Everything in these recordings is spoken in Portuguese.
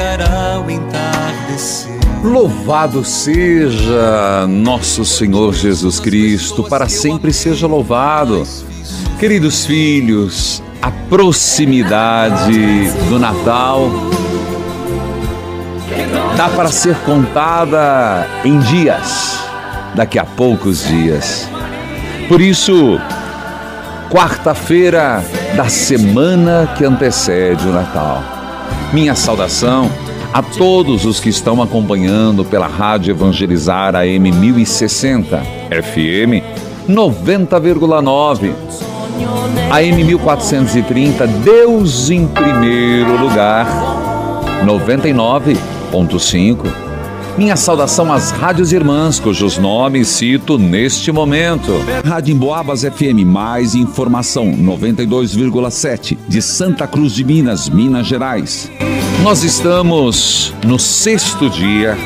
chegará o entardecer. Louvado seja nosso Senhor Jesus Cristo, para sempre seja louvado. Queridos filhos, a proximidade do Natal dá para ser contada em dias, daqui a poucos dias. Por isso, quarta-feira da semana que antecede o Natal. Minha saudação a todos os que estão acompanhando pela Rádio Evangelizar AM 1060, FM 90,9, AM 1430, Deus em primeiro lugar, 99.5. Minha saudação às rádios irmãs, cujos nomes cito neste momento. Rádio Emboabas FM, mais informação, 92,7, de Santa Cruz de Minas, Minas Gerais. Nós estamos no sexto dia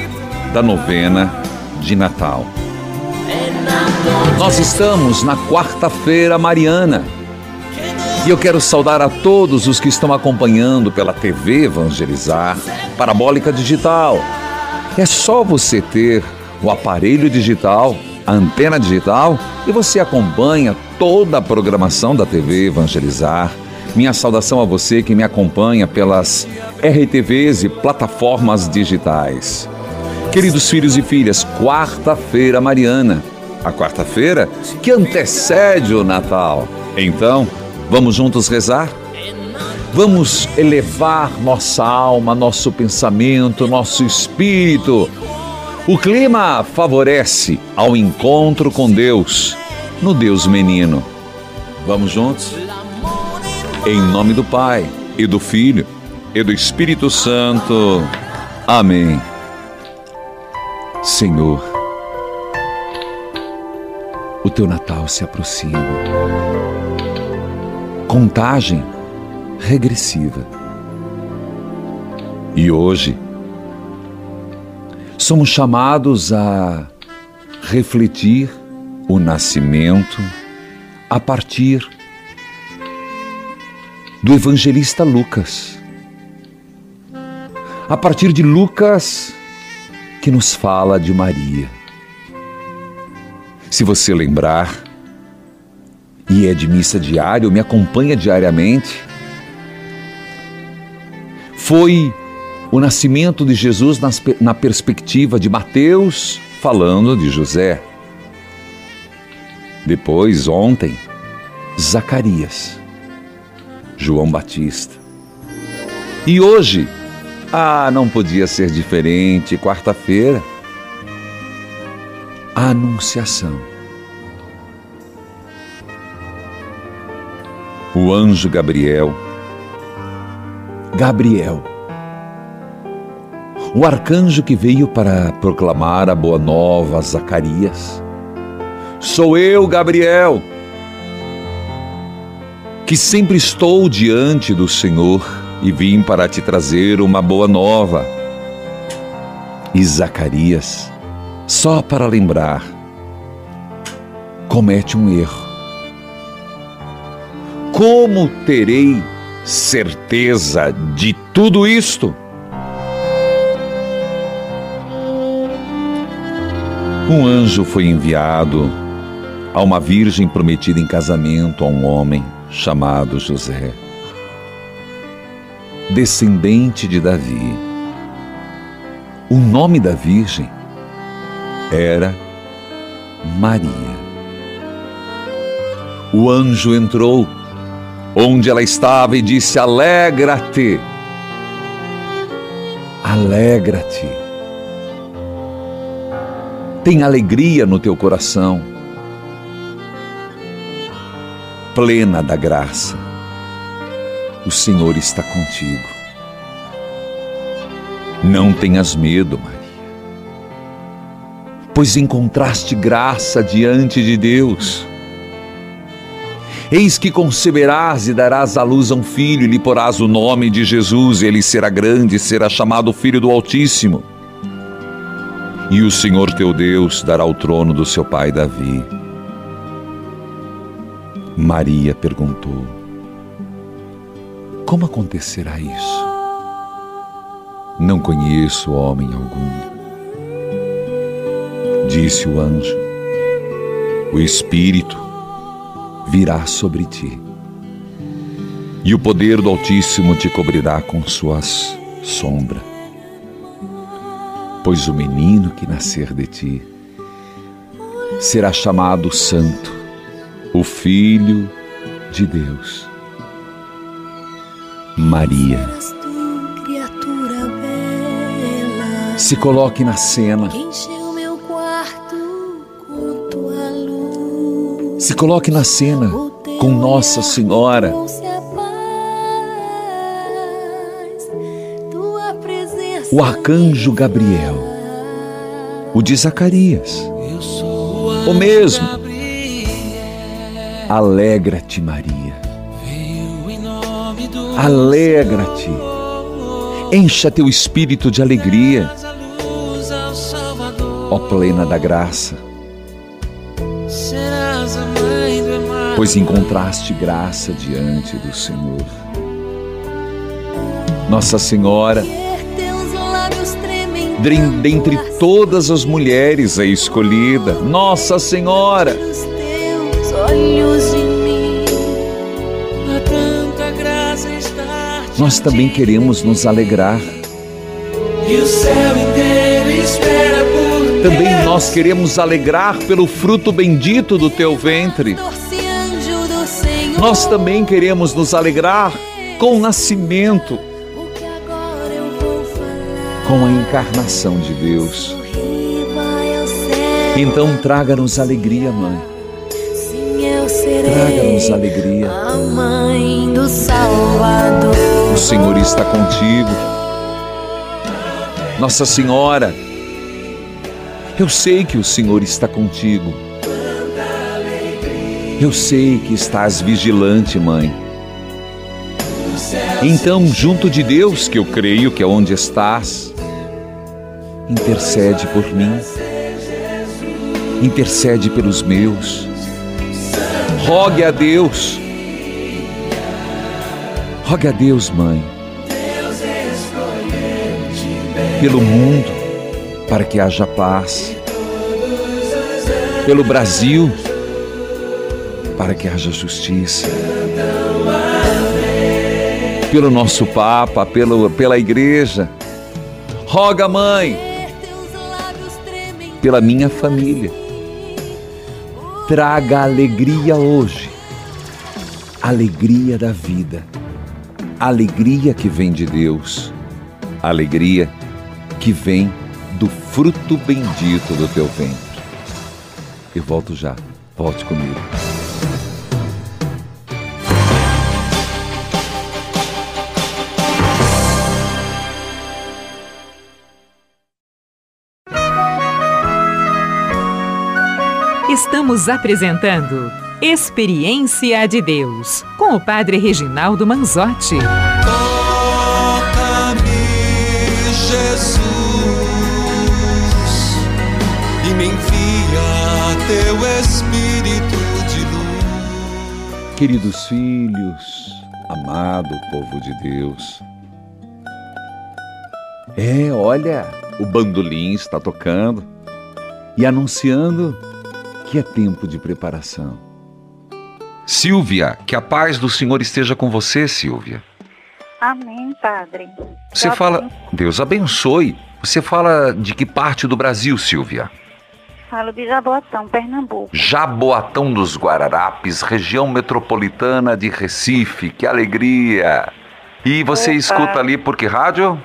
da novena de Natal. Nós estamos na quarta-feira mariana. E eu quero saudar a todos os que estão acompanhando pela TV Evangelizar, Parabólica Digital. É só você ter o aparelho digital, a antena digital, e você acompanha toda a programação da TV Evangelizar. Minha saudação a você que me acompanha pelas RTVs e plataformas digitais. Queridos filhos e filhas, quarta-feira mariana, a quarta-feira que antecede o Natal. Então, vamos juntos rezar? Vamos elevar nossa alma, nosso pensamento, nosso espírito. O clima favorece ao encontro com Deus, no Deus menino. Vamos juntos? Em nome do Pai, e do Filho, e do Espírito Santo. Amém. Senhor, o teu Natal se aproxima. Contagem regressiva. E hoje, somos chamados a refletir o nascimento a partir do evangelista Lucas. A partir de Lucas, que nos fala de Maria. Se você lembrar, e é de missa diária, ou me acompanha diariamente, foi o nascimento de Jesus nas, na perspectiva de Mateus falando de José. Depois, ontem, Zacarias, João Batista. E hoje, ah, não podia ser diferente, quarta-feira, a Anunciação. O anjo Gabriel Gabriel, o arcanjo que veio para proclamar a boa nova a Zacarias. Sou eu, Gabriel, que sempre estou diante do Senhor e vim para te trazer uma boa nova. E Zacarias, só para lembrar, comete um erro. como terei certeza de tudo isto? Um anjo foi enviado a uma virgem prometida em casamento a um homem chamado José, descendente de Davi. O nome da virgem era Maria. O anjo entrou onde ela estava e disse: Alegra-te, alegra-te. Tem alegria no teu coração, plena da graça. O Senhor está contigo. Não tenhas medo, Maria, pois encontraste graça diante de Deus. Eis que conceberás e darás à luz a um filho, e lhe porás o nome de Jesus, e ele será grande, e será chamado Filho do Altíssimo. E o Senhor teu Deus dará o trono do seu pai Davi. Maria perguntou: Como acontecerá isso? Não conheço homem algum. Disse o anjo: O Espírito virá sobre ti, e o poder do Altíssimo te cobrirá com suas sombra. Pois o menino que nascer de ti será chamado Santo, o Filho de Deus. Maria. Se coloque na cena. Se coloque na cena com Nossa Senhora. O arcanjo Gabriel, o de Zacarias, o mesmo. Alegra-te, Maria. Alegra-te. Encha teu espírito de alegria. Ó plena da graça pois encontraste graça diante do Senhor. Nossa Senhora, dentre todas as mulheres é escolhida, Nossa Senhora. Nós também queremos nos alegrar. Também nós queremos alegrar pelo fruto bendito do teu ventre nós também queremos nos alegrar com o nascimento, com a encarnação de Deus. Então traga-nos alegria, mãe. Traga-nos alegria. O Senhor está contigo. Nossa Senhora, eu sei que o Senhor está contigo. Eu sei que estás vigilante, mãe. Então, junto de Deus, que eu creio que é onde estás, intercede por mim, intercede pelos meus, rogue a Deus, rogue a Deus, mãe, pelo mundo, para que haja paz, pelo Brasil, para que haja justiça. Pelo nosso Papa, pelo, pela Igreja. Roga, Mãe, pela minha família. Traga alegria hoje, alegria da vida, alegria que vem de Deus, alegria que vem do fruto bendito do teu ventre. Eu volto já, volte comigo. Estamos apresentando Experiência de Deus com o Padre Reginaldo Manzotti. Toca-me, Jesus, e me envia teu Espírito de luz. Queridos filhos, amado povo de Deus. É, olha, o bandolim está tocando e anunciando que é tempo de preparação. Silvia, que a paz do Senhor esteja com você, Silvia. Amém, Padre. Você fala, Deus abençoe. Você fala de que parte do Brasil, Silvia? Falo de Jaboatão, Pernambuco. Jaboatão dos Guararapes, região metropolitana de Recife. Que alegria! E você Opa. escuta ali por que rádio?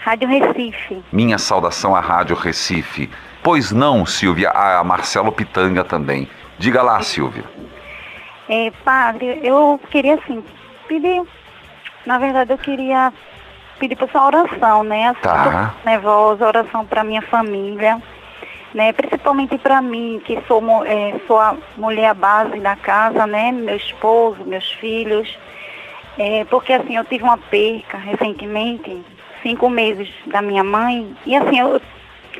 Rádio Recife. Minha saudação à Rádio Recife. Pois não, Silvia, a Marcelo Pitanga também. Diga lá, Silvia. É, padre, eu queria assim, pedir. Na verdade, eu queria pedir para sua oração, né? Assim, Tá. nervosa, oração para minha família, né? Principalmente para mim, que sou, é, sou a mulher base da casa, né? Meu esposo, meus filhos. É, porque assim, eu tive uma perca recentemente, cinco meses da minha mãe, e assim, eu,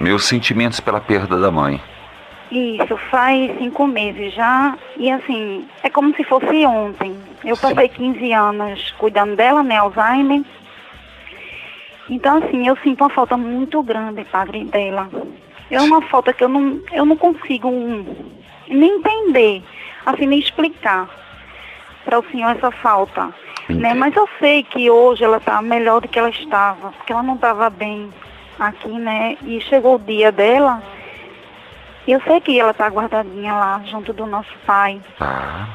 Meus sentimentos pela perda da mãe. Isso, faz cinco meses já. E assim, é como se fosse ontem. Eu passei 15 anos cuidando dela, né, Alzheimer. Então, assim, eu sinto uma falta muito grande, padre, dela. É uma falta que eu não, eu não consigo nem entender, assim, nem explicar para o senhor essa falta. Né? Mas eu sei que hoje ela está melhor do que ela estava, porque ela não estava bem aqui, né? E chegou o dia dela, e eu sei que ela está guardadinha lá, junto do nosso pai. Tá.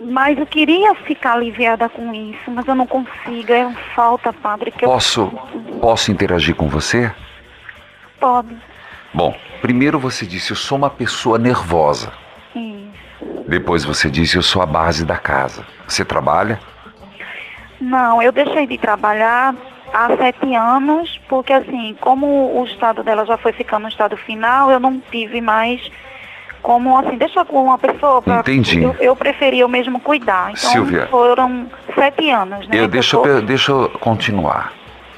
Mas eu queria ficar aliviada com isso, mas eu não consigo. É uma falta, padre, que Posso, posso interagir com você? eu pode. Bom, primeiro você disse eu sou uma pessoa nervosa. Isso. Depois você disse eu sou a base da casa. Você trabalha? Não, eu deixei de trabalhar há sete anos, porque assim, como o estado dela já foi ficando no estado final, eu não tive mais como assim, deixa com uma pessoa para Entendi. eu, eu preferi eu mesmo cuidar. Então Silvia. foram sete anos, né? Eu, deixa, eu, deixa eu continuar.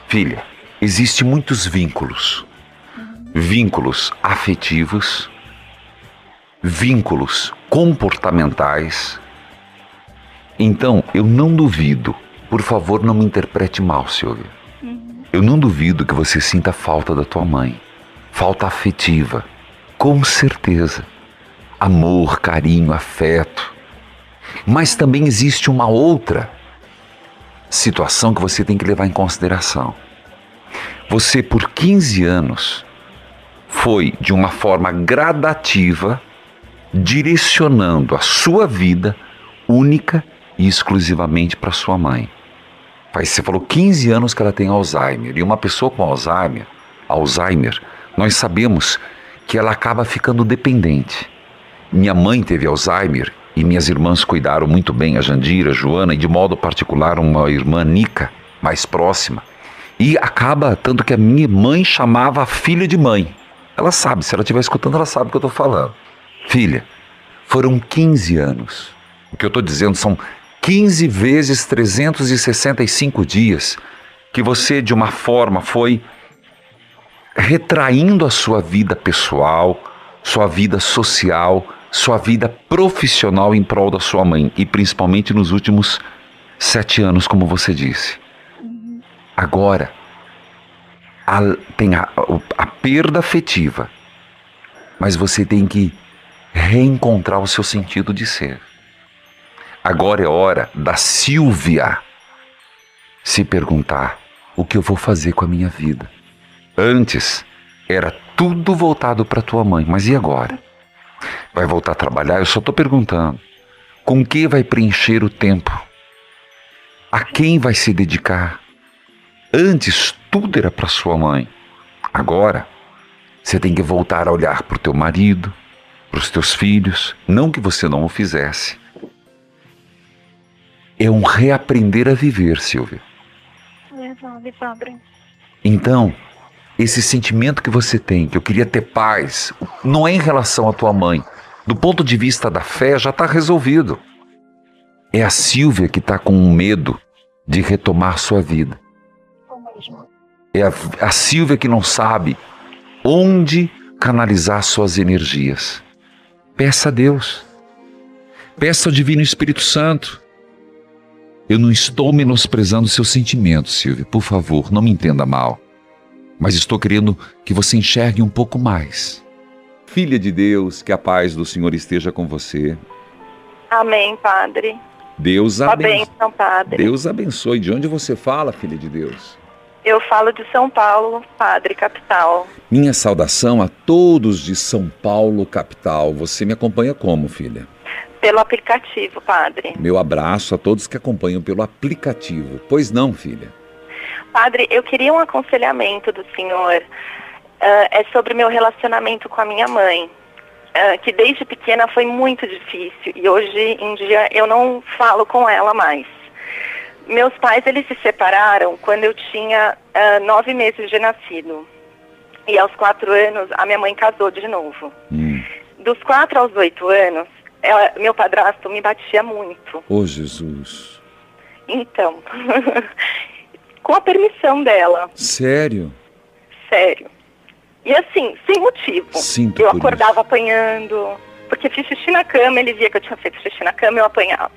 Filha, existem muitos vínculos. Vínculos afetivos, vínculos comportamentais. Então, eu não duvido, por favor, não me interprete mal, Silvia. Eu não duvido que você sinta falta da tua mãe. Falta afetiva. Com certeza. Amor, carinho, afeto. Mas também existe uma outra situação que você tem que levar em consideração. Você, por 15 anos, foi de uma forma gradativa direcionando a sua vida única e exclusivamente para sua mãe. Você falou 15 anos que ela tem Alzheimer. E uma pessoa com Alzheimer, Alzheimer, nós sabemos que ela acaba ficando dependente. Minha mãe teve Alzheimer e minhas irmãs cuidaram muito bem, a Jandira, a Joana e de modo particular uma irmã Nica, mais próxima. E acaba tanto que a minha mãe chamava a filha de mãe. Ela sabe, se ela estiver escutando, ela sabe o que eu estou falando. Filha, foram 15 anos. O que eu estou dizendo são 15 vezes 365 dias que você, de uma forma, foi retraindo a sua vida pessoal, sua vida social, sua vida profissional em prol da sua mãe e principalmente nos últimos sete anos, como você disse. Agora, a, tem a, a perda afetiva, mas você tem que reencontrar o seu sentido de ser. Agora é hora da Silvia se perguntar o que eu vou fazer com a minha vida. Antes era tudo voltado para tua mãe, mas e agora? Vai voltar a trabalhar? Eu só estou perguntando. Com que vai preencher o tempo? A quem vai se dedicar? Antes tudo era para sua mãe. Agora você tem que voltar a olhar para o teu marido, para os teus filhos, não que você não o fizesse. É um reaprender a viver, Silvia. Verdade, padre. Então, esse sentimento que você tem, que eu queria ter paz, não é em relação à tua mãe. Do ponto de vista da fé, já está resolvido. É a Silvia que está com medo de retomar sua vida. É a, a Silvia que não sabe onde canalizar suas energias. Peça a Deus. Peça ao Divino Espírito Santo. Eu não estou menosprezando seus sentimentos, Silvia. Por favor, não me entenda mal. Mas estou querendo que você enxergue um pouco mais. Filha de Deus, que a paz do Senhor esteja com você. Amém, Padre. Deus abençoe. Padre. Deus abençoe. De onde você fala, filha de Deus? Eu falo de São Paulo, Padre, capital. Minha saudação a todos de São Paulo, capital. Você me acompanha como, filha? Pelo aplicativo, Padre. Meu abraço a todos que acompanham pelo aplicativo. Pois não, filha? Padre, eu queria um aconselhamento do senhor. Uh, é sobre meu relacionamento com a minha mãe. Uh, que desde pequena foi muito difícil e hoje em dia eu não falo com ela mais. Meus pais, eles se separaram quando eu tinha uh, nove meses de nascido. E aos quatro anos, a minha mãe casou de novo. Hum. Dos quatro aos oito anos, ela, meu padrasto me batia muito. Oh, Jesus. Então, com a permissão dela. Sério? Sério. E assim, sem motivo. Sinto eu acordava isso. apanhando, porque fiz xixi na cama, ele via que eu tinha feito xixi na cama, eu apanhava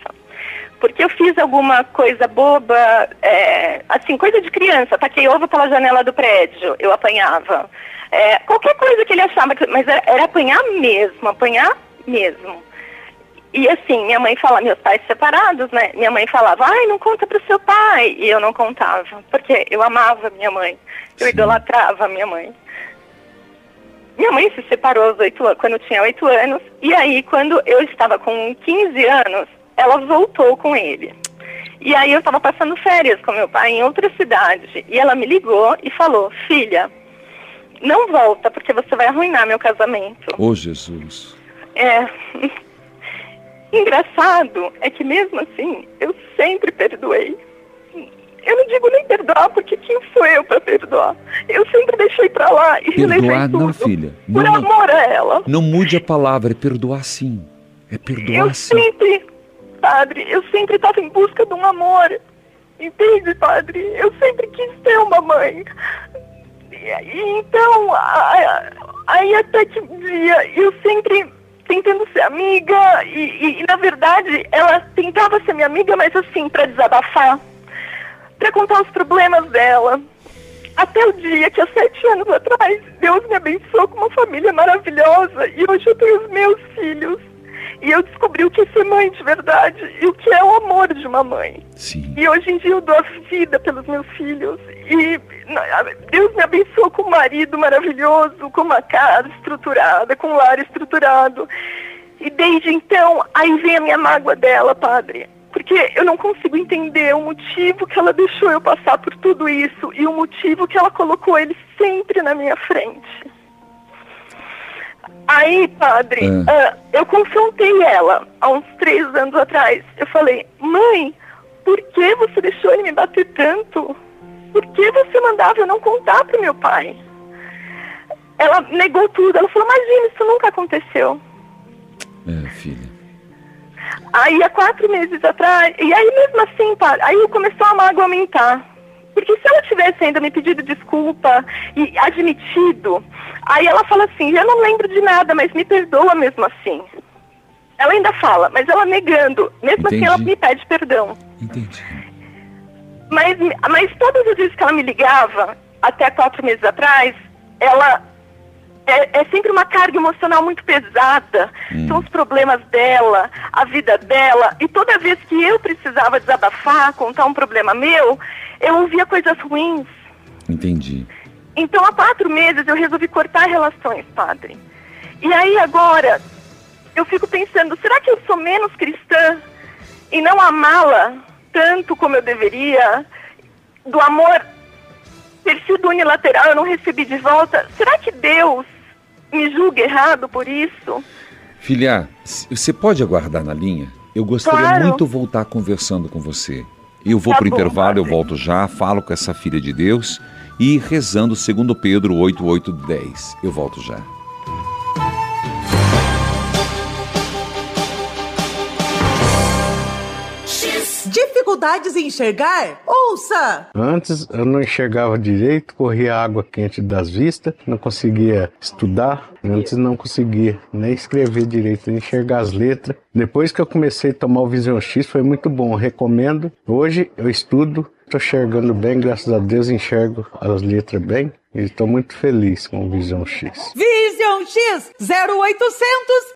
porque eu fiz alguma coisa boba, é, assim, coisa de criança, taquei ovo pela janela do prédio, eu apanhava. É, qualquer coisa que ele achava, que, mas era, era, apanhar mesmo, apanhar mesmo. E assim, minha mãe fala, meus pais separados, né? Minha mãe falava, ai, não conta pro seu pai. E eu não contava, porque eu amava minha mãe, eu Sim. idolatrava minha mãe. Minha mãe se separou aos 8, quando eu tinha oito anos, e aí quando eu estava com 15 anos, ela voltou com ele. E aí eu estava passando férias com meu pai em outra cidade. E ela me ligou e falou, filha, não volta porque você vai arruinar meu casamento. Ô oh, Jesus. É. Engraçado é que mesmo assim eu sempre perdoei. Eu não digo nem perdoar, porque quem sou eu para perdoar? Eu sempre deixei para lá e Perdoar não, filha. Por não, amor a ela. Não mude a palavra, é perdoar sim. É perdoar eu sim. Sempre padre. Eu sempre estava em busca de um amor. Entende, padre? Eu sempre quis ter uma mãe. E, então, aí até que dia eu sempre tentando ser amiga e, e, e, na verdade ela tentava ser minha amiga, mas assim, para desabafar, para contar os problemas dela. Até o dia que há sete anos atrás, Deus me abençoou com uma família maravilhosa e hoje eu tenho os meus filhos. E eu descobri o que é ser mãe de verdade e o que é o amor de uma mãe. Sim. E hoje em dia eu dou a vida pelos meus filhos. E Deus me abençoou com um marido maravilhoso, com uma casa estruturada, com um lar estruturado. E desde então, aí vem a minha mágoa dela, padre. Porque eu não consigo entender o motivo que ela deixou eu passar por tudo isso e o motivo que ela colocou ele sempre na minha frente. Aí, padre, é. uh, eu confrontei ela há uns três anos atrás. Eu falei, mãe, por que você deixou ele me bater tanto? Por que você mandava eu não contar pro meu pai? Ela negou tudo. Ela falou, imagina, isso nunca aconteceu. É, filha. Aí, há quatro meses atrás, e aí mesmo assim, padre, aí começou a mágoa aumentar. Porque se ela tivesse ainda me pedido desculpa e admitido, aí ela fala assim, eu não lembro de nada, mas me perdoa mesmo assim. Ela ainda fala, mas ela negando, mesmo Entendi. assim ela me pede perdão. Entendi. Mas, mas todas as vezes que ela me ligava, até quatro meses atrás, ela é, é, sempre uma carga emocional muito pesada. Hum. São os problemas dela, a vida dela. E toda vez que eu precisava desabafar, contar um problema meu, eu ouvia coisas ruins. Entendi. Então, há quatro meses eu resolvi cortar relações, padre. E aí agora, eu fico pensando, será que eu sou menos cristã e não amá-la tanto como eu deveria? Do amor ter sido unilateral, eu não recebi de volta. Será que Deus me julga errado por isso? Filha, você pode aguardar na linha? Eu gostaria claro. muito de voltar conversando com você. Eu vou tá para o intervalo, padre. eu volto já, falo com essa filha de Deus e rezando segundo Pedro 8810. Eu volto já. Dificuldades em enxergar? Ouça! Antes eu não enxergava direito, corria água quente das vistas, não conseguia estudar, antes não conseguia nem escrever direito, nem enxergar as letras. Depois que eu comecei a tomar o Vision X foi muito bom, recomendo. Hoje eu estudo, estou enxergando bem, graças a Deus enxergo as letras bem. E estou muito feliz com o Vision X. Vision X 0800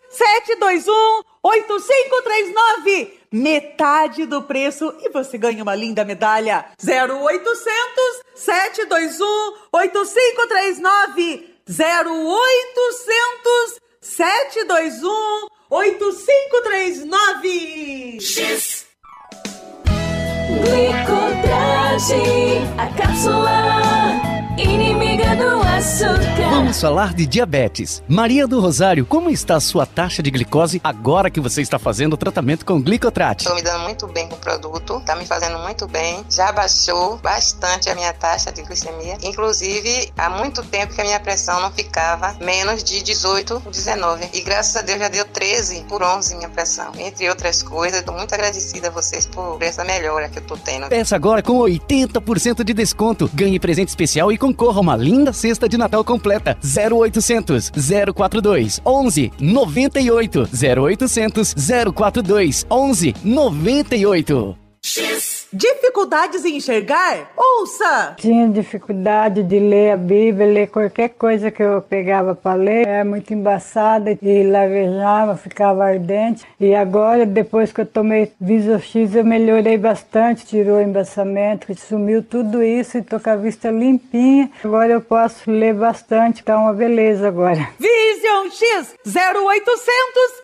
721 8539. Metade do preço e você ganha uma linda medalha. 0800 721 8539. 0800 721 8539. X. Glicotragem, a cápsula inimiga do açúcar. Vamos falar de diabetes. Maria do Rosário, como está a sua taxa de glicose agora que você está fazendo o tratamento com glicotrate? Estou me dando muito bem com o produto, está me fazendo muito bem. Já baixou bastante a minha taxa de glicemia. Inclusive, há muito tempo que a minha pressão não ficava menos de 18, 19. E graças a Deus já deu 13 por 11 minha pressão. Entre outras coisas, estou muito agradecida a vocês por essa melhora que eu estou tendo. Peça agora com 80% de desconto. Ganhe presente especial e concorra a uma linda cesta de Natal completa. 0800 042 11 98 0800 042 11 98. Dificuldades em enxergar? Ouça! Tinha dificuldade de ler a Bíblia, ler qualquer coisa que eu pegava para ler. Era muito embaçada e lavejava, ficava ardente. E agora, depois que eu tomei Viso X, eu melhorei bastante. Tirou o embaçamento, sumiu tudo isso e tô com a vista limpinha. Agora eu posso ler bastante, tá uma beleza agora. Vision X 0800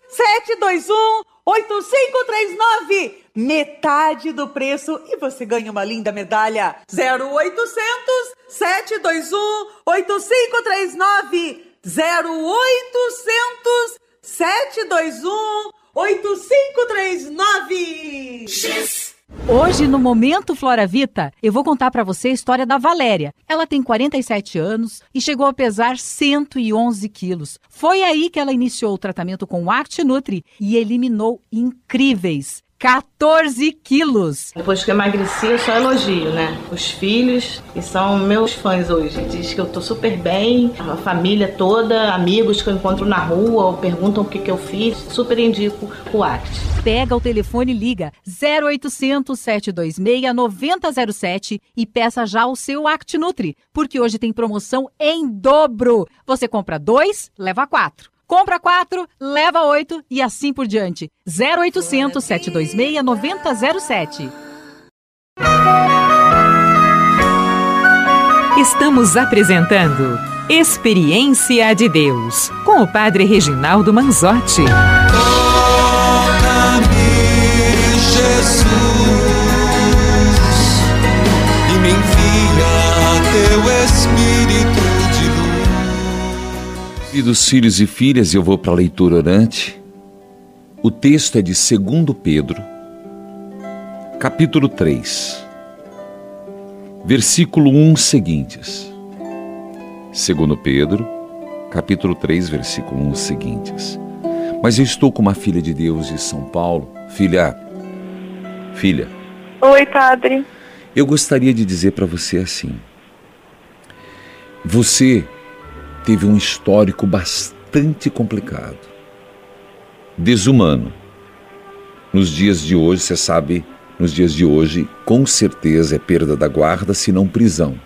721 8539 metade do preço e você ganha uma linda medalha. 0800 721 8539 0800 721 8539 X Hoje, no Momento Flora Vita, eu vou contar para você a história da Valéria. Ela tem 47 anos e chegou a pesar 111 quilos. Foi aí que ela iniciou o tratamento com o Act Nutri e eliminou incríveis 14 quilos. Depois que eu emagreci, eu só elogio, né? Os filhos, que são meus fãs hoje, diz que eu tô super bem, a família toda, amigos que eu encontro na rua, ou perguntam o que, que eu fiz, super indico o ACT. Pega o telefone e liga 0800 726 9007 e peça já o seu ACT Nutri, porque hoje tem promoção em dobro. Você compra dois, leva quatro. Compra 4, leva 8 e assim por diante. 0800 726 9007. Estamos apresentando Experiência de Deus com o Padre Reginaldo Manzotti. Toca-me, Jesus, Queridos filhos e filhas, eu vou para a leitura orante. O texto é de 2 Pedro, capítulo 3, versículo 1 seguintes. 2 Pedro, capítulo 3, versículo 1 seguintes. Mas eu estou com uma filha de Deus de São Paulo. Filha, filha. Oi, padre. Eu gostaria de dizer para você assim. Você teve um histórico bastante complicado, desumano. Nos dias de hoje, você sabe, nos dias de hoje, com certeza é perda da guarda, se não prisão.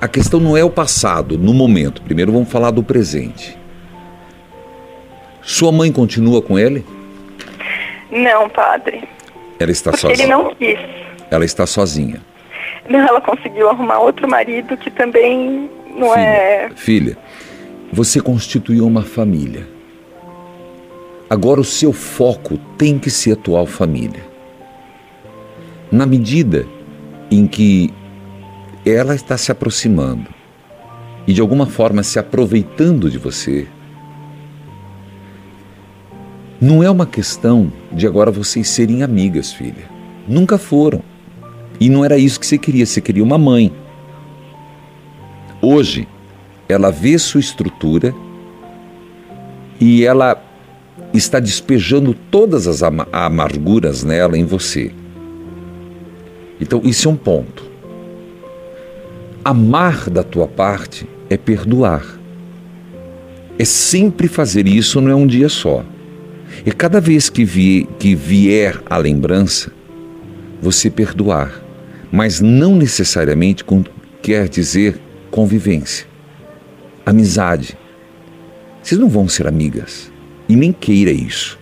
A questão não é o passado, no momento. Primeiro vamos falar do presente. Sua mãe continua com ele? Não, padre. Ela está Porque sozinha. ele não quis. Ela está sozinha. Não, ela conseguiu arrumar outro marido que também não filha, é. Filha, você constituiu uma família. Agora o seu foco tem que ser a atual família. Na medida em que ela está se aproximando e de alguma forma se aproveitando de você, não é uma questão de agora vocês serem amigas, filha. Nunca foram. E não era isso que você queria, você queria uma mãe. Hoje, ela vê sua estrutura e ela está despejando todas as amarguras nela em você. Então, isso é um ponto. Amar da tua parte é perdoar. É sempre fazer isso, não é um dia só. E cada vez que, vi, que vier a lembrança, você perdoar. Mas não necessariamente quer dizer convivência, amizade. Vocês não vão ser amigas. E nem queira isso.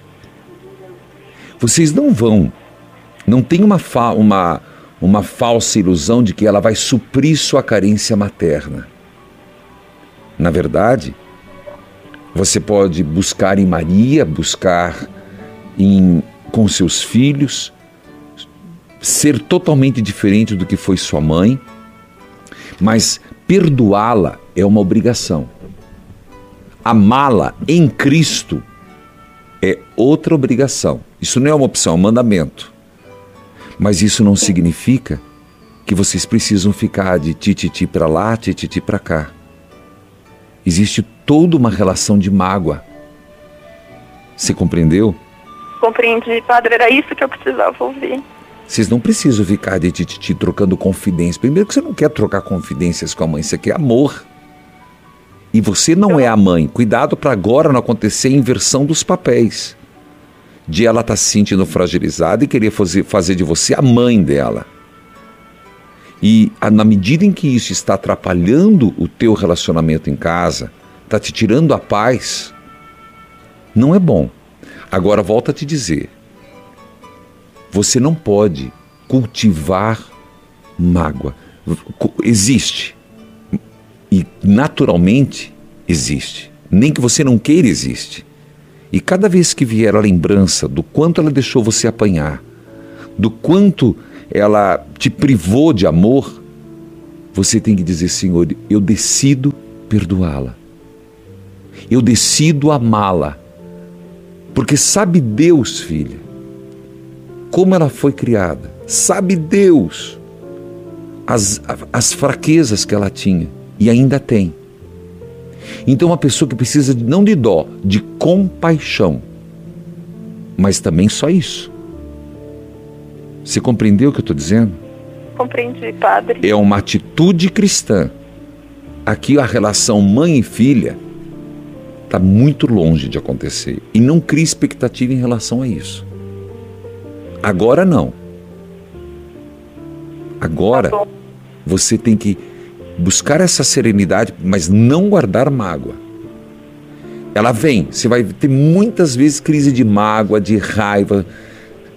Vocês não vão. Não tem uma, fa uma, uma falsa ilusão de que ela vai suprir sua carência materna. Na verdade, você pode buscar em Maria, buscar em, com seus filhos, ser totalmente diferente do que foi sua mãe, mas perdoá-la é uma obrigação. Amá-la em Cristo é outra obrigação. Isso não é uma opção, é um mandamento. Mas isso não significa que vocês precisam ficar de tititi para lá, tititi para cá. Existe toda uma relação de mágoa. Você compreendeu? Compreendi, padre, era isso que eu precisava ouvir. Vocês não precisam ficar de tititi trocando confidências. Primeiro que você não quer trocar confidências com a mãe, você quer amor. E você não é a mãe. Cuidado para agora não acontecer a inversão dos papéis. De ela estar tá se sentindo fragilizada e querer fazer, fazer de você a mãe dela. E a, na medida em que isso está atrapalhando o teu relacionamento em casa, está te tirando a paz, não é bom. Agora volta a te dizer, você não pode cultivar mágoa. Existe. E naturalmente existe. Nem que você não queira, existe. E cada vez que vier a lembrança do quanto ela deixou você apanhar, do quanto ela te privou de amor, você tem que dizer: Senhor, eu decido perdoá-la. Eu decido amá-la. Porque sabe Deus, filha, como ela foi criada. Sabe Deus as, as fraquezas que ela tinha e ainda tem. Então, uma pessoa que precisa não de dó, de compaixão, mas também só isso. Você compreendeu o que eu estou dizendo? Compreendi, padre. É uma atitude cristã. Aqui a relação mãe e filha está muito longe de acontecer. E não crie expectativa em relação a isso. Agora não. Agora tá você tem que buscar essa serenidade, mas não guardar mágoa. Ela vem, você vai ter muitas vezes crise de mágoa, de raiva,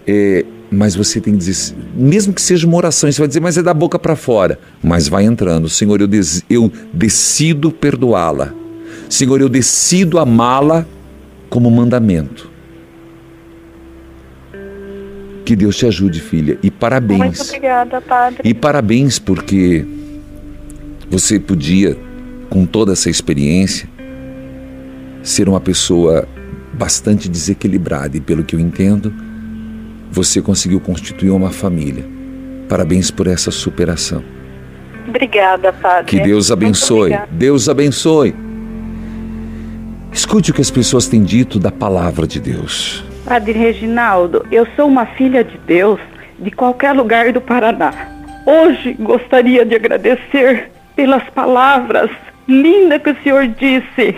é, mas você tem que dizer, mesmo que seja uma oração, você vai dizer, mas é da boca para fora, mas vai entrando, Senhor, eu, des, eu decido perdoá-la, Senhor, eu decido amá-la como mandamento. Que Deus te ajude, filha, e parabéns. Muito obrigada, Padre. E parabéns porque você podia, com toda essa experiência, ser uma pessoa bastante desequilibrada e, pelo que eu entendo, você conseguiu constituir uma família. Parabéns por essa superação. Obrigada, Padre. Que Deus abençoe. Deus abençoe. Escute o que as pessoas têm dito da palavra de Deus. Padre Reginaldo, eu sou uma filha de Deus de qualquer lugar do Paraná. Hoje gostaria de agradecer pelas palavras lindas que o Senhor disse.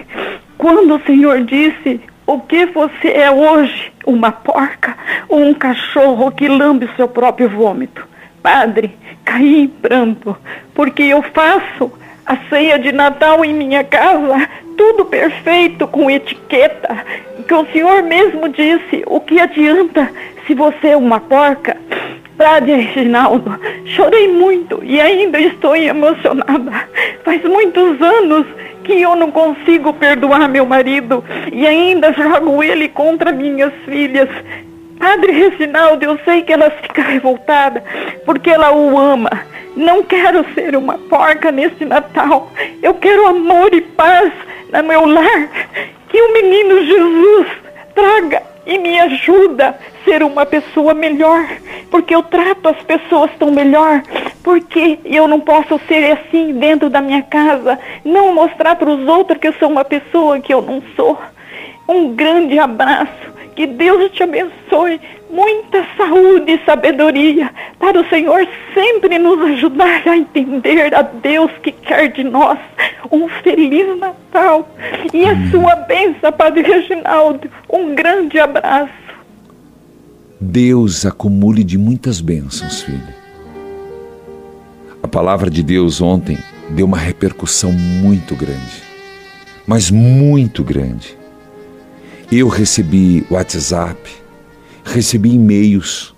Quando o Senhor disse: O que você é hoje? Uma porca ou um cachorro que lambe seu próprio vômito? Padre, caí em pranto, porque eu faço a ceia de Natal em minha casa, tudo perfeito, com etiqueta, que o Senhor mesmo disse: O que adianta se você é uma porca? Padre Reginaldo, chorei muito e ainda estou emocionada. Faz muitos anos que eu não consigo perdoar meu marido e ainda jogo ele contra minhas filhas. Padre Reginaldo, eu sei que ela fica revoltada porque ela o ama. Não quero ser uma porca neste Natal. Eu quero amor e paz no meu lar. Que o menino Jesus traga e me ajuda a ser uma pessoa melhor, porque eu trato as pessoas tão melhor, porque eu não posso ser assim dentro da minha casa, não mostrar para os outros que eu sou uma pessoa que eu não sou. Um grande abraço, Que Deus te abençoe. Muita saúde e sabedoria para o Senhor sempre nos ajudar a entender a Deus que quer de nós um feliz Natal. E a sua bênção, Padre Reginaldo. Um grande abraço. Deus acumule de muitas bênçãos, filha. A palavra de Deus ontem deu uma repercussão muito grande, mas muito grande. Eu recebi WhatsApp, recebi e-mails.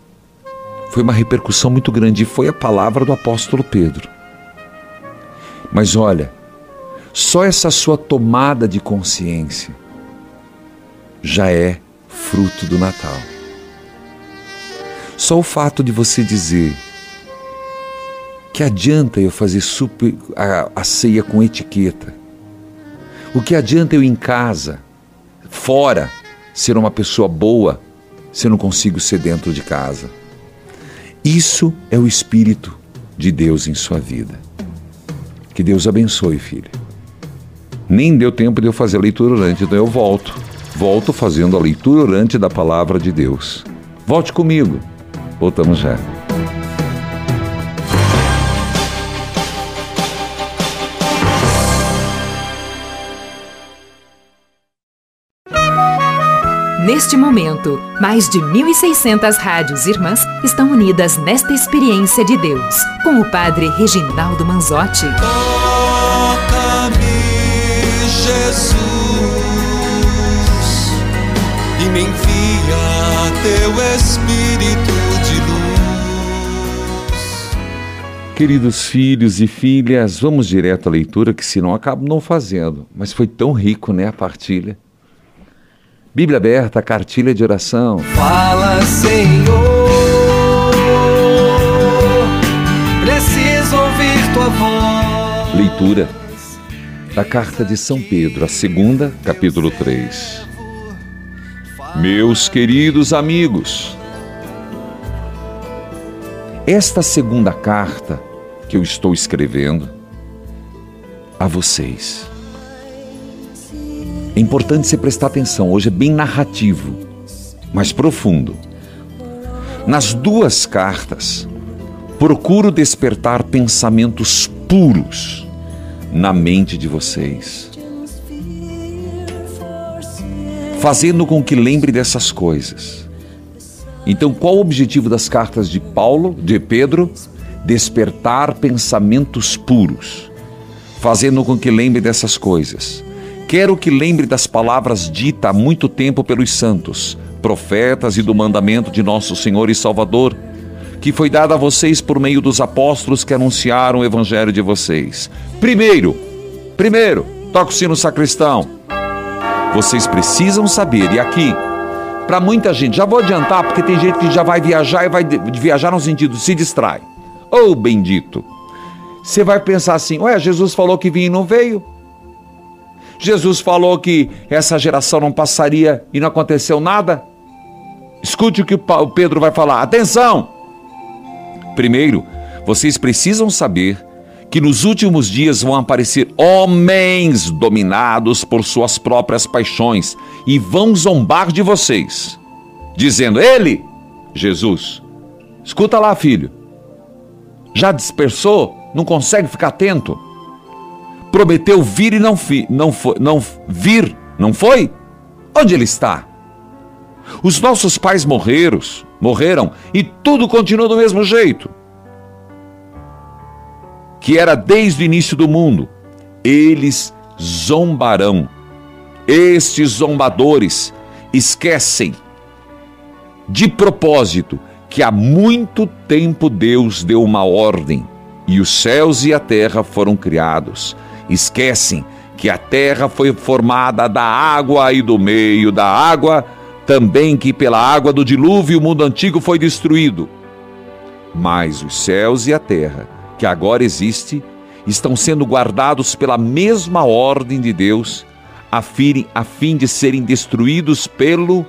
Foi uma repercussão muito grande e foi a palavra do apóstolo Pedro. Mas olha, só essa sua tomada de consciência já é fruto do Natal. Só o fato de você dizer que adianta eu fazer super, a, a ceia com etiqueta? O que adianta eu em casa, fora, ser uma pessoa boa se eu não consigo ser dentro de casa? Isso é o Espírito de Deus em sua vida. Que Deus abençoe, filha. Nem deu tempo de eu fazer a leitura orante, então eu volto. Volto fazendo a leitura orante da palavra de Deus. Volte comigo. Voltamos já. Neste momento, mais de 1.600 rádios irmãs estão unidas nesta experiência de Deus, com o Padre Reginaldo Manzotti. Toca-me, Jesus, e me envia teu Espírito de luz. Queridos filhos e filhas, vamos direto à leitura, que senão acabo não fazendo. Mas foi tão rico, né, a partilha. Bíblia aberta, cartilha de oração. Fala, Senhor, preciso ouvir tua voz. Leitura da carta de São Pedro, a segunda, capítulo 3. Meus queridos amigos, esta segunda carta que eu estou escrevendo a vocês é importante você prestar atenção, hoje é bem narrativo, mas profundo. Nas duas cartas, procuro despertar pensamentos puros na mente de vocês, fazendo com que lembre dessas coisas. Então, qual o objetivo das cartas de Paulo, de Pedro? Despertar pensamentos puros, fazendo com que lembre dessas coisas Quero que lembre das palavras ditas há muito tempo pelos santos, profetas e do mandamento de nosso Senhor e Salvador, que foi dado a vocês por meio dos apóstolos que anunciaram o evangelho de vocês. Primeiro, primeiro, toca o sino sacristão. Vocês precisam saber, e aqui, para muita gente, já vou adiantar, porque tem gente que já vai viajar e vai viajar no sentido se distrai. Oh, bendito! Você vai pensar assim: ué, Jesus falou que vinha e não veio. Jesus falou que essa geração não passaria e não aconteceu nada? Escute o que o Pedro vai falar. Atenção! Primeiro, vocês precisam saber que nos últimos dias vão aparecer homens dominados por suas próprias paixões e vão zombar de vocês, dizendo: Ele, Jesus, escuta lá, filho, já dispersou? Não consegue ficar atento? Prometeu vir e não, fi, não, foi, não vir, não foi? Onde ele está? Os nossos pais morreram, morreram e tudo continua do mesmo jeito. Que era desde o início do mundo. Eles zombarão. Estes zombadores esquecem de propósito que há muito tempo Deus deu uma ordem e os céus e a terra foram criados esquecem que a terra foi formada da água e do meio da água, também que pela água do dilúvio o mundo antigo foi destruído. Mas os céus e a terra, que agora existe, estão sendo guardados pela mesma ordem de Deus, a fim, a fim de serem destruídos pelo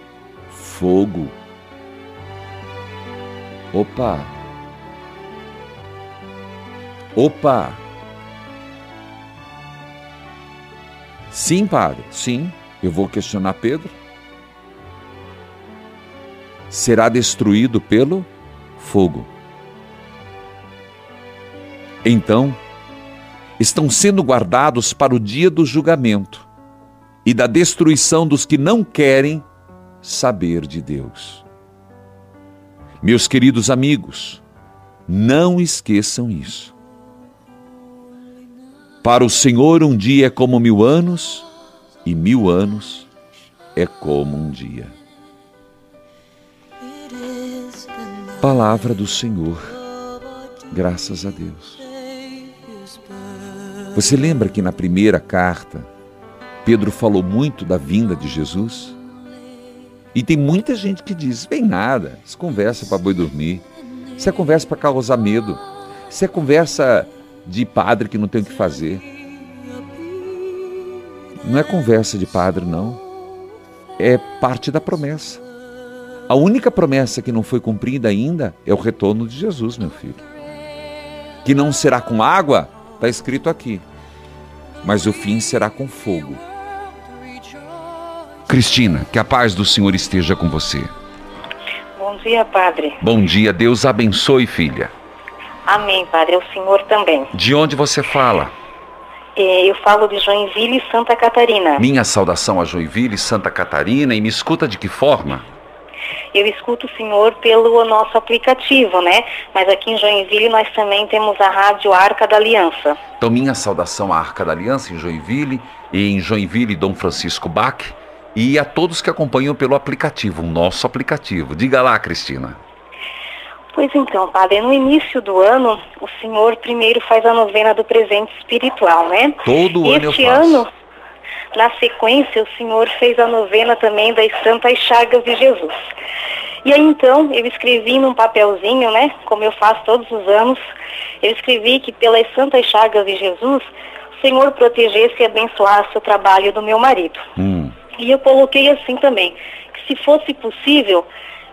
fogo. Opa! Opa! Sim, padre, sim. Eu vou questionar Pedro. será destruído pelo fogo. Então, estão sendo guardados para o dia do julgamento e da destruição dos que não querem saber de Deus. Meus queridos amigos, não esqueçam isso. Para o Senhor, um dia é como mil anos, e mil anos é como um dia. Palavra do Senhor, graças a Deus. Você lembra que na primeira carta, Pedro falou muito da vinda de Jesus? E tem muita gente que diz: vem nada, isso conversa para boi dormir, isso é conversa para causar medo, isso é conversa de padre que não tem o que fazer. Não é conversa de padre, não. É parte da promessa. A única promessa que não foi cumprida ainda é o retorno de Jesus, meu filho. Que não será com água, está escrito aqui, mas o fim será com fogo. Cristina, que a paz do Senhor esteja com você. Bom dia, Padre. Bom dia, Deus abençoe, filha. Amém, Padre. É o Senhor também. De onde você fala? É, Eu falo de Joinville, Santa Catarina. Minha saudação a Joinville, Santa Catarina, e me escuta de que forma? Eu escuto o Senhor pelo nosso aplicativo, né? Mas aqui em Joinville nós também temos a rádio Arca da Aliança. Então, minha saudação à Arca da Aliança em Joinville, e em Joinville, Dom Francisco Bach, e a todos que acompanham pelo aplicativo, o nosso aplicativo. Diga lá, Cristina. Pois então, Padre, no início do ano, o Senhor primeiro faz a novena do presente espiritual, né? Todo ano eu Este faço. ano, na sequência, o Senhor fez a novena também das Santas Chagas de Jesus. E aí então, eu escrevi num papelzinho, né, como eu faço todos os anos, eu escrevi que pelas Santas Chagas de Jesus, o Senhor protegesse e abençoasse o trabalho do meu marido. Hum. E eu coloquei assim também, que se fosse possível,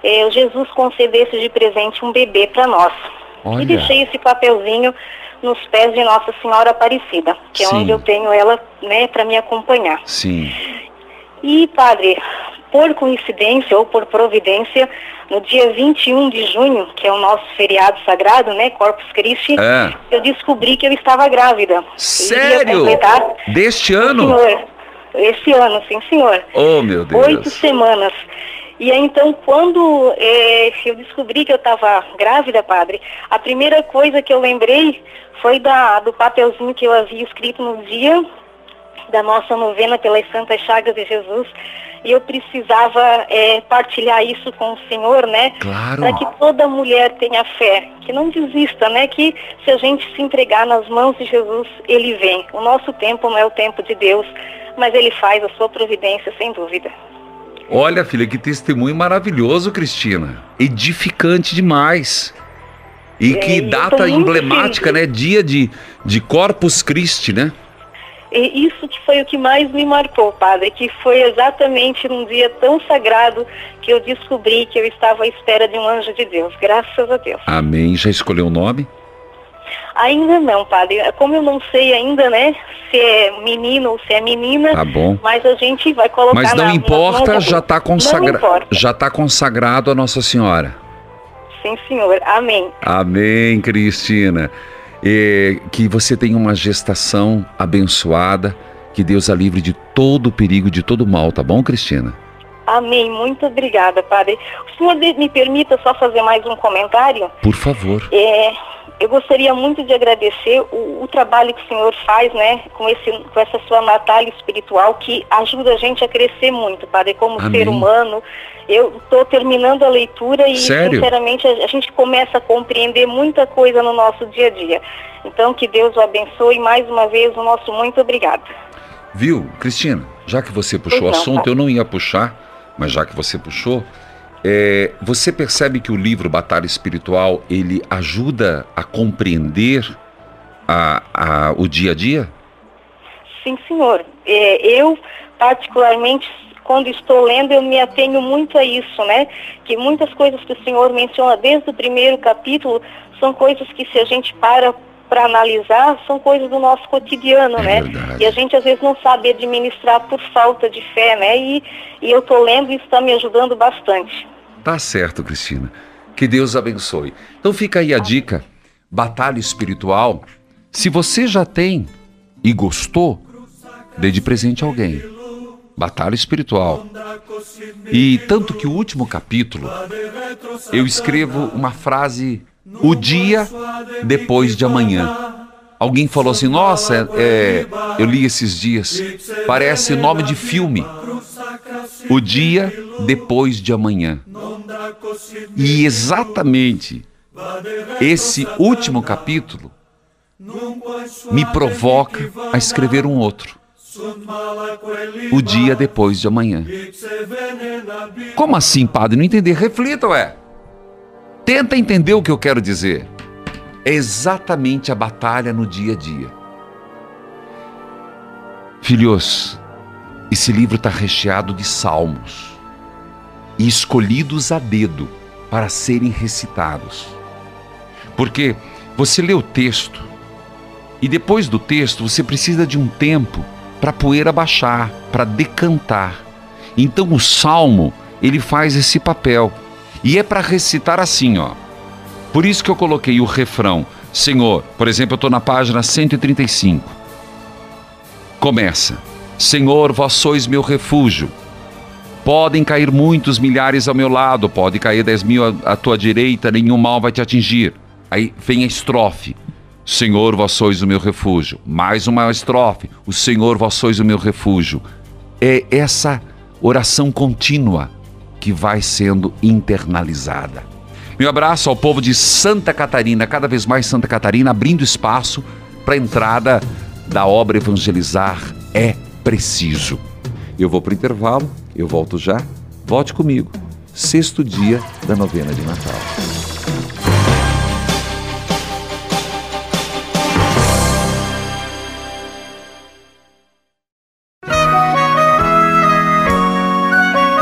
eh, Jesus concedesse de presente um bebê para nós. Olha. E deixei esse papelzinho nos pés de Nossa Senhora Aparecida, que é Sim. onde eu tenho ela, né, para me acompanhar. Sim. E, padre, por coincidência ou por providência, no dia 21 de junho, que é o nosso feriado sagrado, né, Corpus Christi, É. eu descobri que eu estava grávida. Sério? Deste ano? Senhor, esse ano, sim, senhor. Oh, meu Deus. Oito semanas. E aí, então, quando eh, eu descobri que eu estava grávida, padre, a primeira coisa que eu lembrei foi da, do papelzinho que eu havia escrito no dia da nossa novena pelas Santas Chagas de Jesus. E eu precisava eh, partilhar isso com o Senhor, né? Claro. Para que toda mulher tenha fé, que não desista, né? Que se a gente se entregar nas mãos de Jesus, Ele vem. O nosso tempo não é o tempo de Deus, mas Ele faz a sua providência, sem dúvida. Olha, filha, que testemunho maravilhoso, Cristina. Edificante demais. E É, que data emblemática, né? Dia de, de Corpus Christi, né? E isso que foi o que mais me marcou, padre, que foi exatamente num dia tão sagrado que eu descobri que eu estava à espera de um anjo de Deus, graças a Deus. Amém. Já escolheu o nome? Ainda não, padre. Como eu não sei ainda, né, se é menino ou se é menina, Tá bom. mas a gente vai colocar Mas não na, nas importa, já está Não consagra... importa. já tá consagrado a Nossa Senhora. Sim, senhor. Amém. Amém, Cristina. E que você tenha uma gestação abençoada, que Deus a livre de todo perigo, de todo mal, tá bom, Cristina? Amém. Muito obrigada, padre. O senhor me permita só fazer mais um comentário? Por favor. É, eu gostaria muito de agradecer o, o trabalho que o senhor faz, né, com, esse, com essa sua Natália espiritual, que ajuda a gente a crescer muito, padre, como Amém. ser humano. Eu estou terminando a leitura e, Sério? sinceramente, a, a gente começa a compreender muita coisa no nosso dia a dia. Então, que Deus o abençoe. Mais uma vez, o nosso muito obrigado. Viu, Cristina? Já que você puxou o assunto, pai. eu não ia puxar, mas já que você puxou, é, você percebe que o livro Batalha Espiritual ele ajuda a compreender a- a- o dia a dia? Sim, senhor. É, eu, particularmente, quando estou lendo, eu me atenho muito a isso, né? Que muitas coisas que o senhor menciona desde o primeiro capítulo são coisas que, se a gente para para analisar, são coisas do nosso cotidiano, né? E a gente às vezes não sabe administrar por falta de fé, né? E, e eu estou lendo e está me ajudando bastante. Tá certo, Cristina. Que Deus abençoe. Então fica aí a dica: batalha espiritual. Se você já tem e gostou, dê de presente a alguém. Batalha espiritual. E tanto que o último capítulo eu escrevo uma frase o dia depois de amanhã. Alguém falou assim: Nossa, é, eu li esses dias, parece nome de filme. O dia depois de amanhã. E exatamente esse último capítulo me provoca a escrever um outro. O dia depois de amanhã. Como assim, padre? Não entender? Reflita, ué. Tenta entender o que eu quero dizer. É exatamente a batalha no dia a dia. Filhos, esse livro está recheado de salmos e escolhidos a dedo para serem recitados. Porque você lê o texto e depois do texto você precisa de um tempo para a poeira baixar, para decantar. Então o salmo, ele faz esse papel. E é para recitar assim, ó. Por isso que eu coloquei o refrão. Senhor, por exemplo, eu estou na página 135. Começa. Senhor, vós sois meu refúgio. Podem cair muitos milhares ao meu lado, pode cair dez mil à tua direita, nenhum mal vai te atingir. Aí vem a estrofe. Senhor, vós sois o meu refúgio. Mais uma estrofe. O Senhor, vós sois o meu refúgio. É essa oração contínua que vai sendo internalizada. Meu abraço ao povo de Santa Catarina, cada vez mais Santa Catarina, abrindo espaço para a entrada da obra Evangelizar é preciso. Eu vou para o intervalo, eu volto já. Volte comigo. Sexto dia da novena de Natal.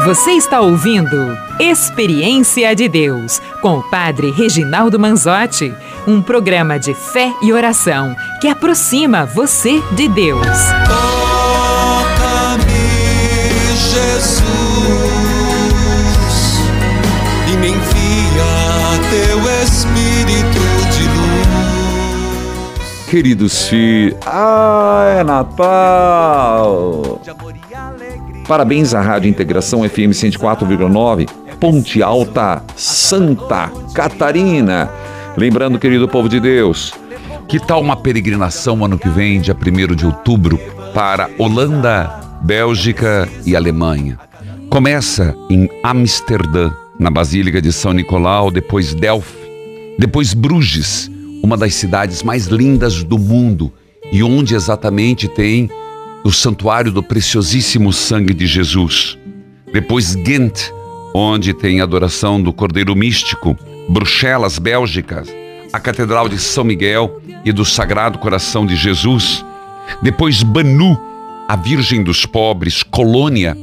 Você está ouvindo Experiência de Deus com o Padre Reginaldo Manzotti, um programa de fé e oração que aproxima você de Deus. Jesus, e me envia teu Espírito de luz. Queridos filhos, ah, é Natal! Parabéns à Rádio Integração FM 104,9, Ponte Alta, Santa Catarina. Lembrando, querido povo de Deus, que tal uma peregrinação ano que vem, dia 1 de outubro, para Holanda, Bélgica e Alemanha? Começa em Amsterdã, na Basílica de São Nicolau, depois Delphi, depois Bruges, uma das cidades mais lindas do mundo e onde exatamente tem o santuário do preciosíssimo sangue de Jesus. Depois Ghent, onde tem a adoração do Cordeiro Místico. Bruxelas, Bélgica, a Catedral de São Miguel e do Sagrado Coração de Jesus. Depois Banu, a Virgem dos Pobres, Colônia,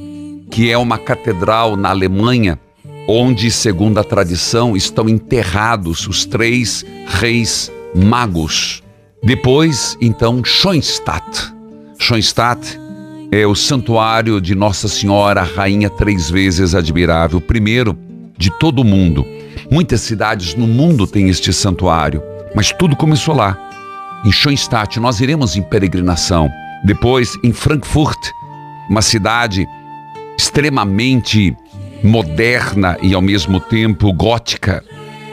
que é uma catedral na Alemanha, onde, segundo a tradição, estão enterrados os três reis magos. Depois, então, Schoenstatt Schoenstatt é o santuário de Nossa Senhora, Rainha Três Vezes Admirável, primeiro de todo o mundo. Muitas cidades no mundo têm este santuário, mas tudo começou lá. Em Schoenstatt, nós iremos em peregrinação. Depois, em Frankfurt, uma cidade extremamente moderna e ao mesmo tempo gótica.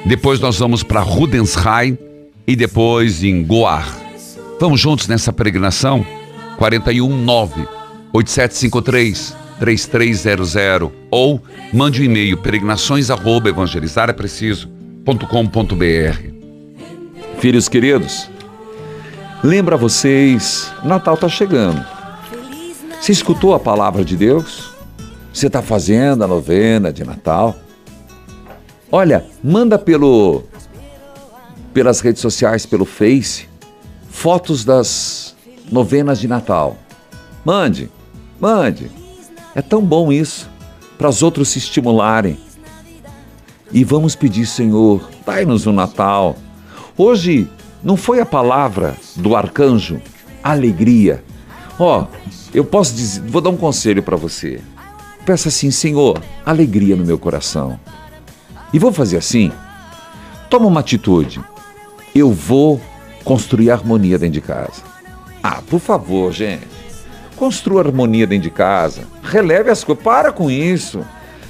Depois nós vamos para Rudensheim e depois em Goar. Vamos juntos nessa peregrinação? 419 8753 3300 ou mande um e-mail peregrinações arroba evangelizar é preciso.com.br. Filhos queridos, lembra vocês, Natal está chegando. Você escutou a palavra de Deus? Você está fazendo a novena de Natal? Olha, manda pelo pelas redes sociais, pelo Face, fotos das novenas de Natal. Mande, mande. É tão bom isso, para os outros se estimularem. E vamos pedir, Senhor, dai-nos o um Natal. Hoje não foi a palavra do arcanjo, alegria. Ó, oh, eu posso dizer, vou dar um conselho para você. Peça assim, Senhor, alegria no meu coração. E vou fazer assim: toma uma atitude. Eu vou construir harmonia dentro de casa. Ah, por favor, gente. Construa harmonia dentro de casa. Releve as coisas. Para com isso.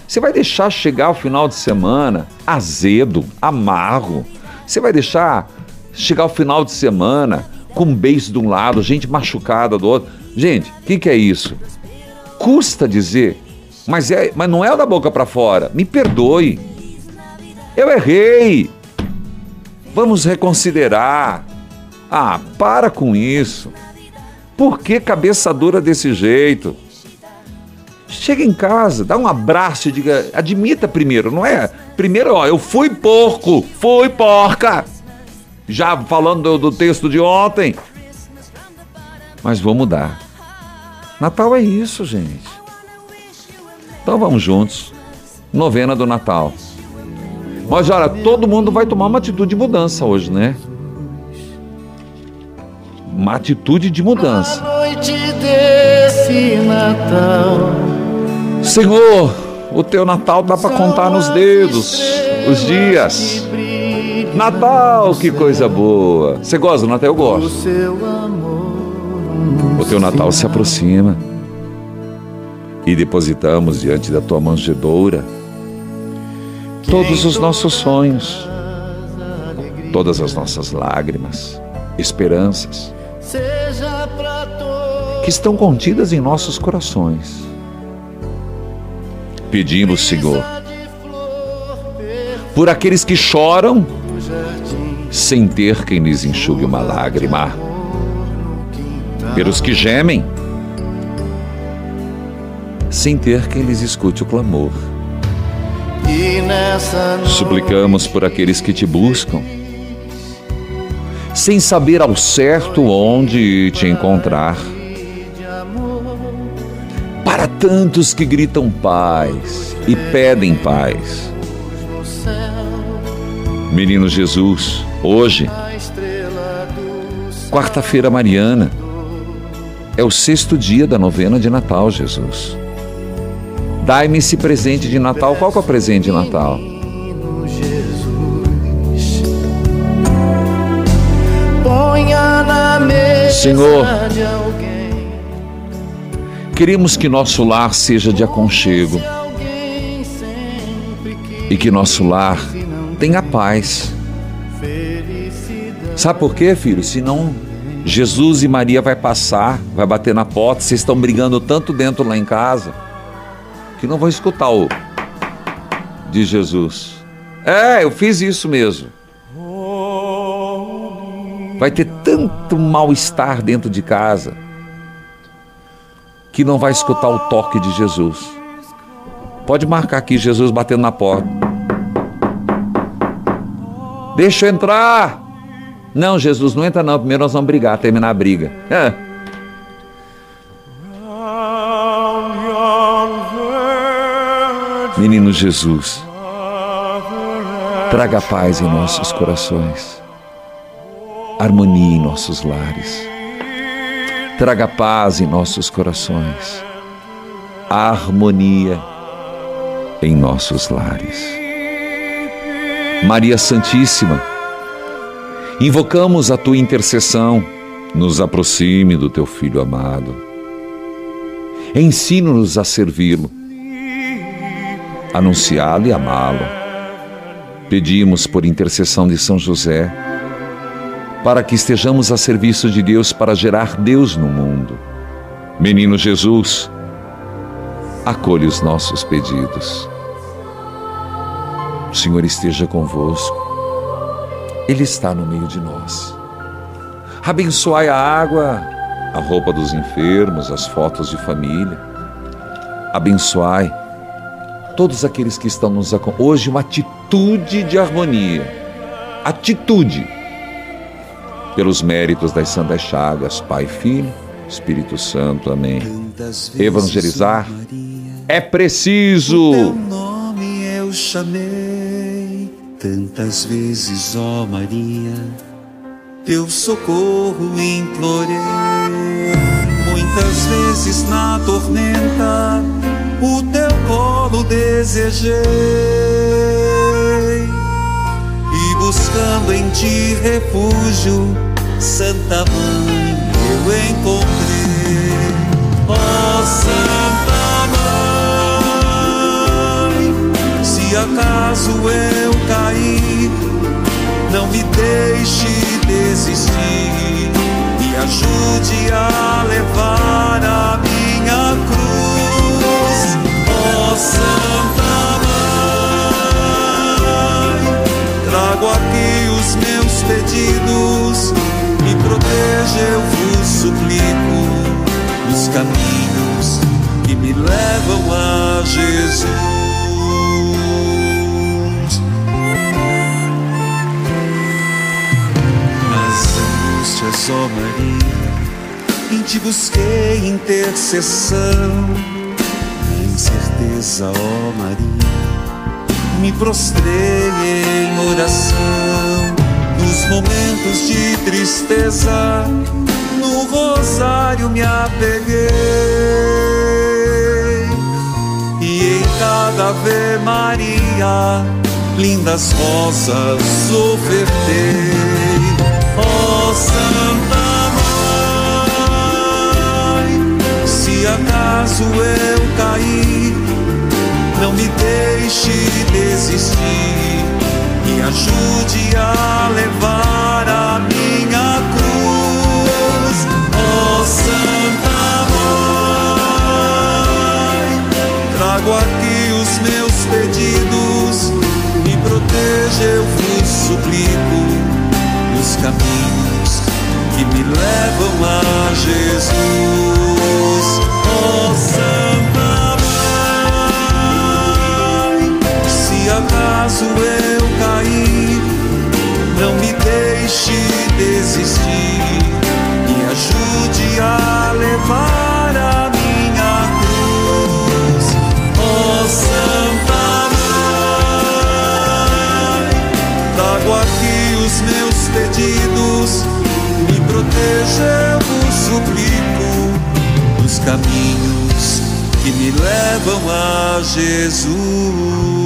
Você vai deixar chegar o final de semana azedo, amargo. Você vai deixar chegar o final de semana com um beijo de um lado, gente machucada do outro. Gente, o que, que é isso? Custa dizer, mas, é, mas não é da boca para fora. Me perdoe. Eu errei. Vamos reconsiderar. Ah, para com isso. Por que cabeça dura desse jeito? Chega em casa, dá um abraço e diga, admita primeiro, não é? Primeiro, ó, eu fui porco, fui porca. Já falando do, do texto de ontem. Mas vou mudar. Natal é isso, gente. Então vamos juntos. Novena do Natal. Mas olha, todo mundo vai tomar uma atitude de mudança hoje, né? Uma atitude de mudança. noite desse Natal. Senhor, o teu Natal dá para contar nos dedos os dias. Natal, que coisa boa. Você gosta do Natal? Eu gosto. O teu Natal se aproxima. E depositamos diante da tua manjedoura todos os nossos sonhos, todas as nossas lágrimas, esperanças que estão contidas em nossos corações. Pedimos, Senhor, por aqueles que choram sem ter quem lhes enxugue uma lágrima, pelos que gemem sem ter quem lhes escute o clamor. Suplicamos por aqueles que te buscam, sem saber ao certo onde te encontrar. Para tantos que gritam paz e pedem paz. Menino Jesus, hoje, quarta-feira mariana, é o sexto dia da novena de Natal, Jesus. Dai-me esse presente de Natal. Qual que é o presente de Natal? Senhor, Queremos que nosso lar seja de aconchego e que nosso lar tenha paz. Sabe por quê, filho? Senão Jesus e Maria vai passar, vai bater na porta, vocês estão brigando tanto dentro lá em casa que não vão escutar o de Jesus. É, eu fiz isso mesmo. Vai ter tanto mal-estar dentro de casa que não vai escutar o toque de Jesus. Pode marcar aqui Jesus batendo na porta. Deixa eu entrar. Não, Jesus, não entra não. Primeiro nós vamos brigar, terminar a briga. É. Menino Jesus, traga paz em nossos corações, harmonia em nossos lares. Traga paz em nossos corações, harmonia em nossos lares. Maria Santíssima, invocamos a tua intercessão, nos aproxime do teu filho amado. Ensina-nos a servi-lo, anunciá-lo e amá-lo. Pedimos por intercessão de São José, para que estejamos a serviço de Deus para gerar Deus no mundo. Menino Jesus, acolhe os nossos pedidos. O Senhor esteja convosco, Ele está no meio de nós. Abençoai a água, a roupa dos enfermos, as fotos de família. Abençoai todos aqueles que estão nos acompanhando. Hoje, uma atitude de harmonia. Atitude pelos méritos das Santas Chagas, Pai, Filho, Espírito Santo. Amém. Evangelizar é preciso. Teu nome eu chamei tantas vezes, ó Maria, teu socorro implorei. Muitas vezes na tormenta, o teu colo desejei. buscando em ti refúgio, Santa Mãe, eu encontrei. Ó Santa acaso eu cair, não me deixe desistir, me ajude a levar a minha cruz. Ó Santa Mãe, trago aqui os meus pedidos, me proteja, eu vos suplico, os caminhos que me levam a Jesus. Angústias, ó Maria, em ti busquei intercessão, em certeza, ó Maria, me prostrei em oração. Nos momentos de tristeza, no rosário me apeguei, e em cada Ave Maria, lindas rosas ofertei. Ó acaso eu cair, não me deixe desistir, me ajude a levar a minha cruz. Ó Santa Mãe, trago aqui os meus pedidos, me proteja, eu vos suplico os caminhos que me levam a Jesus. Acaso eu cair, não me deixe desistir, me ajude a levar a minha cruz. Ó Santa Mãe, trago aqui os meus pedidos, me proteja, eu vos suplico, os caminhos que me levam a Jesus.